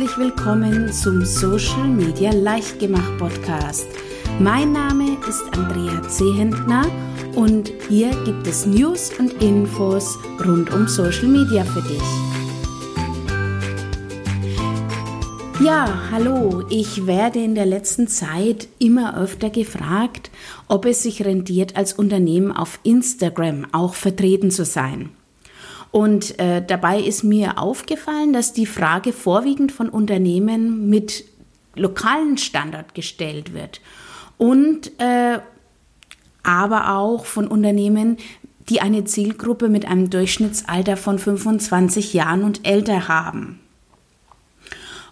herzlich willkommen zum Social Media Leichtgemacht Podcast. Mein Name ist Andrea Zehentner und hier gibt es News und Infos rund um Social Media für dich. Ja, hallo, ich werde in der letzten Zeit immer öfter gefragt, ob es sich rentiert, als Unternehmen auf Instagram auch vertreten zu sein. Und äh, dabei ist mir aufgefallen, dass die Frage vorwiegend von Unternehmen mit lokalen Standard gestellt wird und äh, aber auch von Unternehmen, die eine Zielgruppe mit einem Durchschnittsalter von 25 Jahren und älter haben.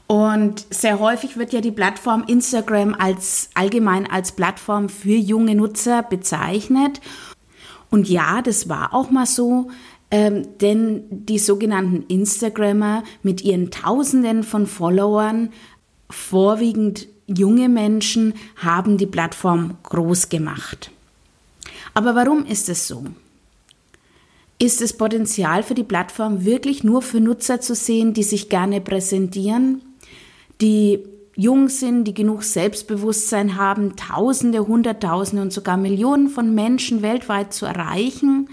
Und sehr häufig wird ja die Plattform Instagram als allgemein als Plattform für junge Nutzer bezeichnet. Und ja, das war auch mal so. Ähm, denn die sogenannten Instagrammer mit ihren Tausenden von Followern, vorwiegend junge Menschen, haben die Plattform groß gemacht. Aber warum ist es so? Ist das Potenzial für die Plattform wirklich nur für Nutzer zu sehen, die sich gerne präsentieren, die jung sind, die genug Selbstbewusstsein haben, Tausende, Hunderttausende und sogar Millionen von Menschen weltweit zu erreichen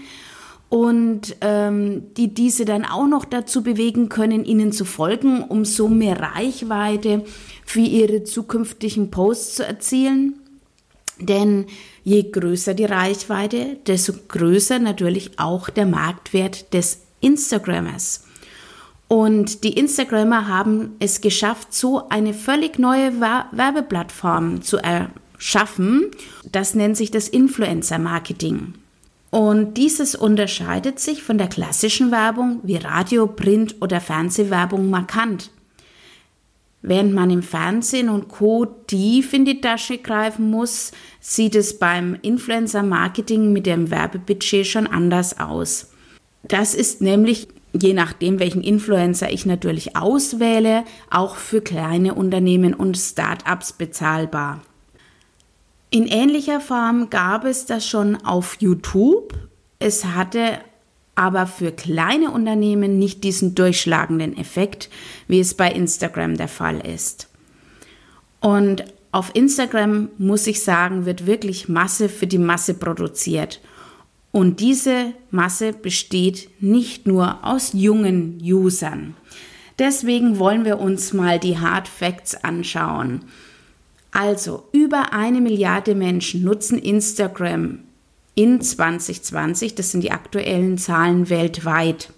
und ähm, die diese dann auch noch dazu bewegen können, ihnen zu folgen, um so mehr Reichweite für ihre zukünftigen Posts zu erzielen. Denn je größer die Reichweite, desto größer natürlich auch der Marktwert des Instagrammers. Und die Instagrammer haben es geschafft, so eine völlig neue Werbeplattform zu erschaffen. Das nennt sich das Influencer-Marketing. Und dieses unterscheidet sich von der klassischen Werbung wie Radio, Print oder Fernsehwerbung markant. Während man im Fernsehen und Co. tief in die Tasche greifen muss, sieht es beim Influencer-Marketing mit dem Werbebudget schon anders aus. Das ist nämlich, je nachdem, welchen Influencer ich natürlich auswähle, auch für kleine Unternehmen und Start-ups bezahlbar. In ähnlicher Form gab es das schon auf YouTube. Es hatte aber für kleine Unternehmen nicht diesen durchschlagenden Effekt, wie es bei Instagram der Fall ist. Und auf Instagram, muss ich sagen, wird wirklich Masse für die Masse produziert. Und diese Masse besteht nicht nur aus jungen Usern. Deswegen wollen wir uns mal die Hard Facts anschauen. Also über eine Milliarde Menschen nutzen Instagram in 2020. Das sind die aktuellen Zahlen weltweit.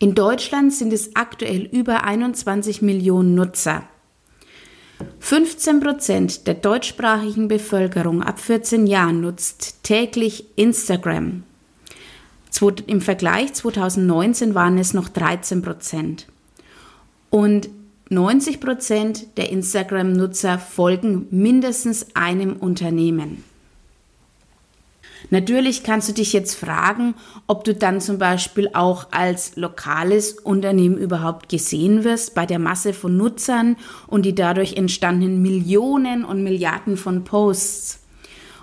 In Deutschland sind es aktuell über 21 Millionen Nutzer. 15 Prozent der deutschsprachigen Bevölkerung ab 14 Jahren nutzt täglich Instagram. Im Vergleich 2019 waren es noch 13 Prozent. Und 90 Prozent der Instagram-Nutzer folgen mindestens einem Unternehmen. Natürlich kannst du dich jetzt fragen, ob du dann zum Beispiel auch als lokales Unternehmen überhaupt gesehen wirst bei der Masse von Nutzern und die dadurch entstandenen Millionen und Milliarden von Posts.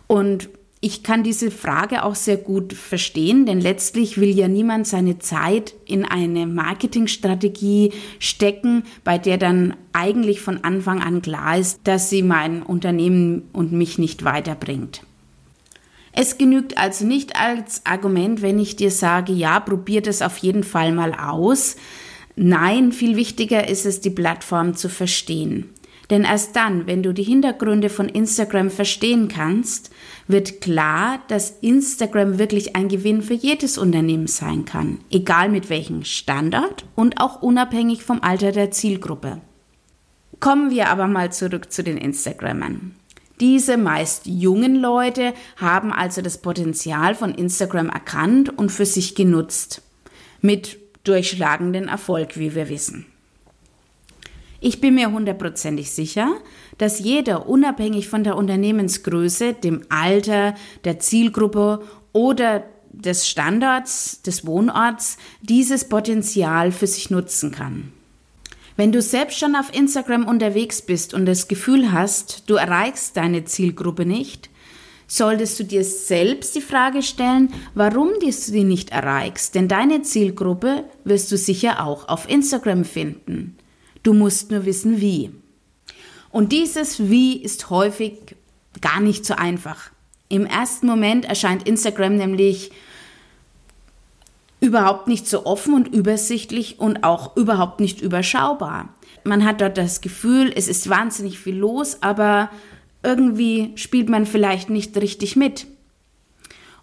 Und ich kann diese Frage auch sehr gut verstehen, denn letztlich will ja niemand seine Zeit in eine Marketingstrategie stecken, bei der dann eigentlich von Anfang an klar ist, dass sie mein Unternehmen und mich nicht weiterbringt. Es genügt also nicht als Argument, wenn ich dir sage, ja, probier das auf jeden Fall mal aus. Nein, viel wichtiger ist es, die Plattform zu verstehen. Denn erst dann, wenn du die Hintergründe von Instagram verstehen kannst, wird klar, dass Instagram wirklich ein Gewinn für jedes Unternehmen sein kann, egal mit welchem Standard und auch unabhängig vom Alter der Zielgruppe. Kommen wir aber mal zurück zu den Instagrammern. Diese meist jungen Leute haben also das Potenzial von Instagram erkannt und für sich genutzt. Mit durchschlagenden Erfolg, wie wir wissen. Ich bin mir hundertprozentig sicher, dass jeder unabhängig von der Unternehmensgröße, dem Alter, der Zielgruppe oder des Standards, des Wohnorts dieses Potenzial für sich nutzen kann. Wenn du selbst schon auf Instagram unterwegs bist und das Gefühl hast, du erreichst deine Zielgruppe nicht, solltest du dir selbst die Frage stellen, warum du sie nicht erreichst, denn deine Zielgruppe wirst du sicher auch auf Instagram finden. Du musst nur wissen, wie. Und dieses Wie ist häufig gar nicht so einfach. Im ersten Moment erscheint Instagram nämlich überhaupt nicht so offen und übersichtlich und auch überhaupt nicht überschaubar. Man hat dort das Gefühl, es ist wahnsinnig viel los, aber irgendwie spielt man vielleicht nicht richtig mit.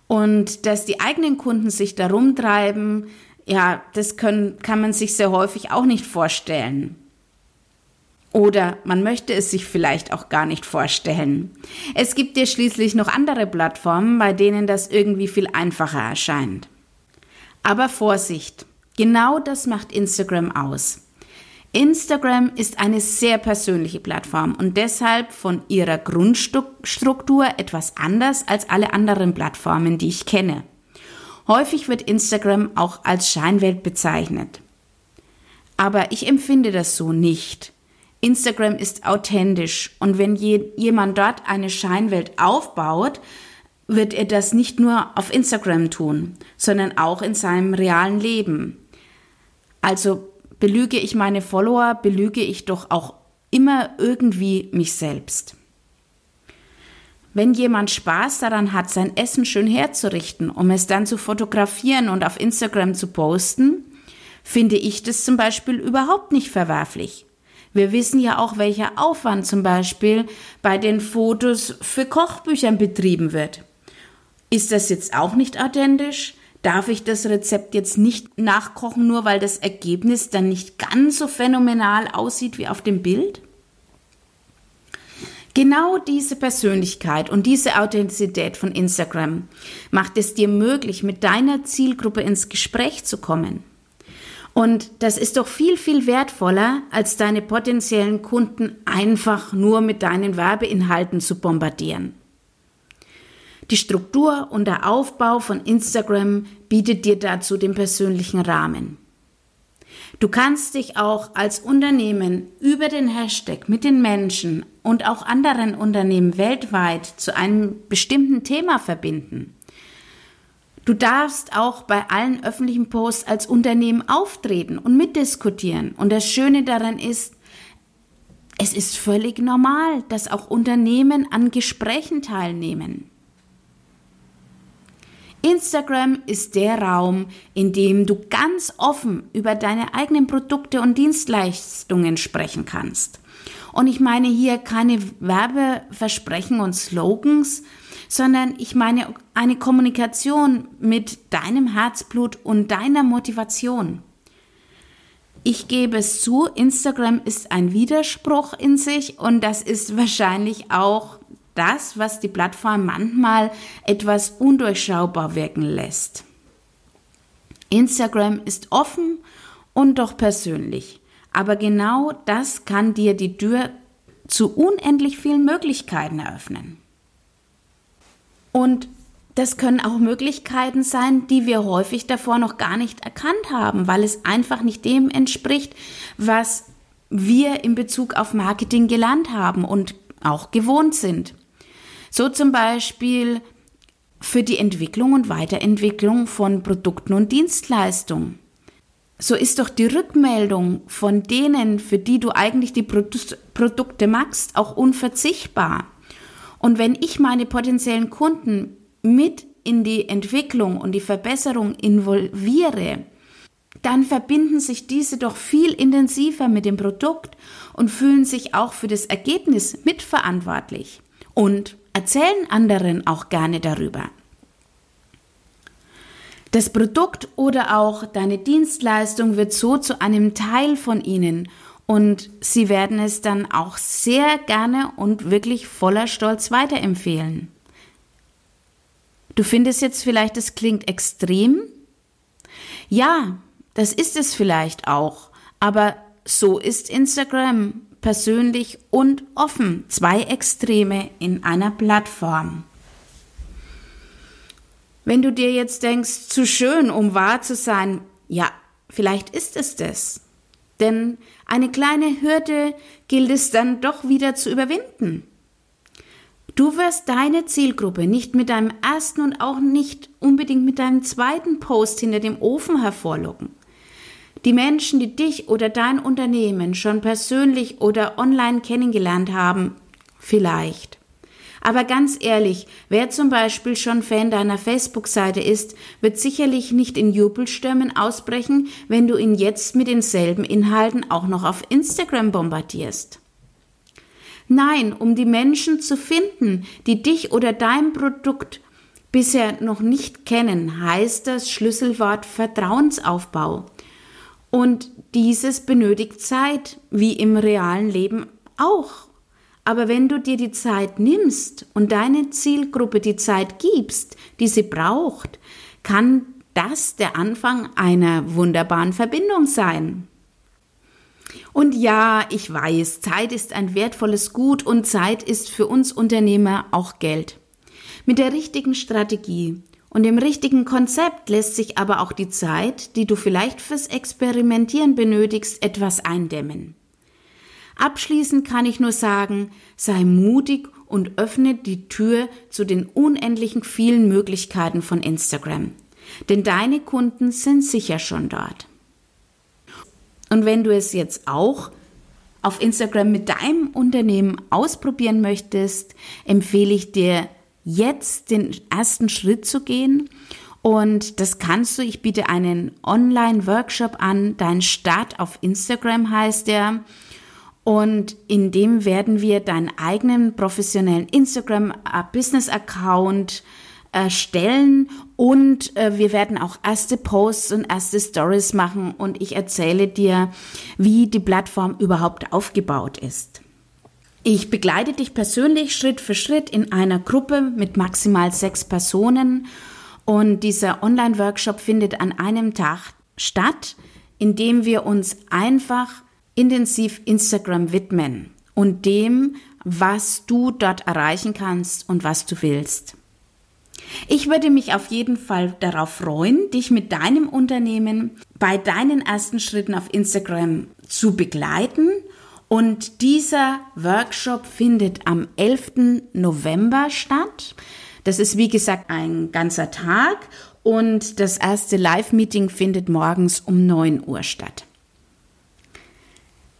Und dass die eigenen Kunden sich darum treiben, ja, das können, kann man sich sehr häufig auch nicht vorstellen. Oder man möchte es sich vielleicht auch gar nicht vorstellen. Es gibt ja schließlich noch andere Plattformen, bei denen das irgendwie viel einfacher erscheint. Aber Vorsicht, genau das macht Instagram aus. Instagram ist eine sehr persönliche Plattform und deshalb von ihrer Grundstruktur etwas anders als alle anderen Plattformen, die ich kenne. Häufig wird Instagram auch als Scheinwelt bezeichnet. Aber ich empfinde das so nicht. Instagram ist authentisch und wenn je, jemand dort eine Scheinwelt aufbaut, wird er das nicht nur auf Instagram tun, sondern auch in seinem realen Leben. Also belüge ich meine Follower, belüge ich doch auch immer irgendwie mich selbst. Wenn jemand Spaß daran hat, sein Essen schön herzurichten, um es dann zu fotografieren und auf Instagram zu posten, finde ich das zum Beispiel überhaupt nicht verwerflich. Wir wissen ja auch, welcher Aufwand zum Beispiel bei den Fotos für Kochbüchern betrieben wird. Ist das jetzt auch nicht authentisch? Darf ich das Rezept jetzt nicht nachkochen, nur weil das Ergebnis dann nicht ganz so phänomenal aussieht wie auf dem Bild? Genau diese Persönlichkeit und diese Authentizität von Instagram macht es dir möglich, mit deiner Zielgruppe ins Gespräch zu kommen. Und das ist doch viel, viel wertvoller, als deine potenziellen Kunden einfach nur mit deinen Werbeinhalten zu bombardieren. Die Struktur und der Aufbau von Instagram bietet dir dazu den persönlichen Rahmen. Du kannst dich auch als Unternehmen über den Hashtag mit den Menschen und auch anderen Unternehmen weltweit zu einem bestimmten Thema verbinden. Du darfst auch bei allen öffentlichen Posts als Unternehmen auftreten und mitdiskutieren. Und das Schöne daran ist, es ist völlig normal, dass auch Unternehmen an Gesprächen teilnehmen. Instagram ist der Raum, in dem du ganz offen über deine eigenen Produkte und Dienstleistungen sprechen kannst. Und ich meine hier keine Werbeversprechen und Slogans, sondern ich meine eine Kommunikation mit deinem Herzblut und deiner Motivation. Ich gebe es zu, Instagram ist ein Widerspruch in sich und das ist wahrscheinlich auch das, was die Plattform manchmal etwas undurchschaubar wirken lässt. Instagram ist offen und doch persönlich. Aber genau das kann dir die Tür zu unendlich vielen Möglichkeiten eröffnen. Und das können auch Möglichkeiten sein, die wir häufig davor noch gar nicht erkannt haben, weil es einfach nicht dem entspricht, was wir in Bezug auf Marketing gelernt haben und auch gewohnt sind. So zum Beispiel für die Entwicklung und Weiterentwicklung von Produkten und Dienstleistungen. So ist doch die Rückmeldung von denen, für die du eigentlich die Produkte magst, auch unverzichtbar. Und wenn ich meine potenziellen Kunden mit in die Entwicklung und die Verbesserung involviere, dann verbinden sich diese doch viel intensiver mit dem Produkt und fühlen sich auch für das Ergebnis mitverantwortlich. Und erzählen anderen auch gerne darüber. Das Produkt oder auch deine Dienstleistung wird so zu einem Teil von ihnen und sie werden es dann auch sehr gerne und wirklich voller Stolz weiterempfehlen. Du findest jetzt vielleicht, es klingt extrem? Ja, das ist es vielleicht auch, aber so ist Instagram persönlich und offen. Zwei Extreme in einer Plattform. Wenn du dir jetzt denkst, zu schön, um wahr zu sein, ja, vielleicht ist es das. Denn eine kleine Hürde gilt es dann doch wieder zu überwinden. Du wirst deine Zielgruppe nicht mit deinem ersten und auch nicht unbedingt mit deinem zweiten Post hinter dem Ofen hervorlocken. Die Menschen, die dich oder dein Unternehmen schon persönlich oder online kennengelernt haben, vielleicht. Aber ganz ehrlich, wer zum Beispiel schon Fan deiner Facebook-Seite ist, wird sicherlich nicht in Jubelstürmen ausbrechen, wenn du ihn jetzt mit denselben Inhalten auch noch auf Instagram bombardierst. Nein, um die Menschen zu finden, die dich oder dein Produkt bisher noch nicht kennen, heißt das Schlüsselwort Vertrauensaufbau. Und dieses benötigt Zeit, wie im realen Leben auch. Aber wenn du dir die Zeit nimmst und deine Zielgruppe die Zeit gibst, die sie braucht, kann das der Anfang einer wunderbaren Verbindung sein. Und ja, ich weiß, Zeit ist ein wertvolles Gut und Zeit ist für uns Unternehmer auch Geld. Mit der richtigen Strategie und dem richtigen Konzept lässt sich aber auch die Zeit, die du vielleicht fürs Experimentieren benötigst, etwas eindämmen. Abschließend kann ich nur sagen, sei mutig und öffne die Tür zu den unendlichen vielen Möglichkeiten von Instagram. Denn deine Kunden sind sicher schon dort. Und wenn du es jetzt auch auf Instagram mit deinem Unternehmen ausprobieren möchtest, empfehle ich dir jetzt den ersten Schritt zu gehen. Und das kannst du. Ich biete einen Online-Workshop an. Dein Start auf Instagram heißt der. Und in dem werden wir deinen eigenen professionellen Instagram-Business-Account erstellen und äh, wir werden auch erste Posts und erste Stories machen. Und ich erzähle dir, wie die Plattform überhaupt aufgebaut ist. Ich begleite dich persönlich Schritt für Schritt in einer Gruppe mit maximal sechs Personen. Und dieser Online-Workshop findet an einem Tag statt, in dem wir uns einfach intensiv Instagram widmen und dem, was du dort erreichen kannst und was du willst. Ich würde mich auf jeden Fall darauf freuen, dich mit deinem Unternehmen bei deinen ersten Schritten auf Instagram zu begleiten und dieser Workshop findet am 11. November statt. Das ist wie gesagt ein ganzer Tag und das erste Live-Meeting findet morgens um 9 Uhr statt.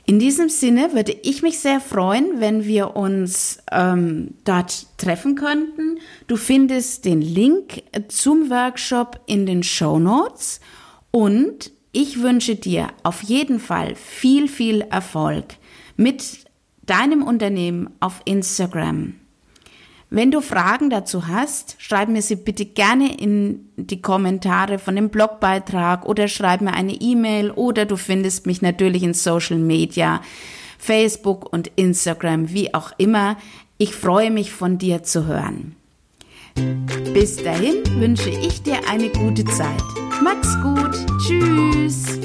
In diesem Sinne würde ich mich sehr freuen, wenn wir uns ähm, dort treffen könnten. Du findest den Link zum Workshop in den Show Notes und ich wünsche dir auf jeden Fall viel, viel Erfolg mit deinem Unternehmen auf Instagram. Wenn du Fragen dazu hast, schreib mir sie bitte gerne in die Kommentare von dem Blogbeitrag oder schreib mir eine E-Mail oder du findest mich natürlich in Social Media, Facebook und Instagram, wie auch immer. Ich freue mich von dir zu hören. Bis dahin wünsche ich dir eine gute Zeit. Mach's gut. Tschüss.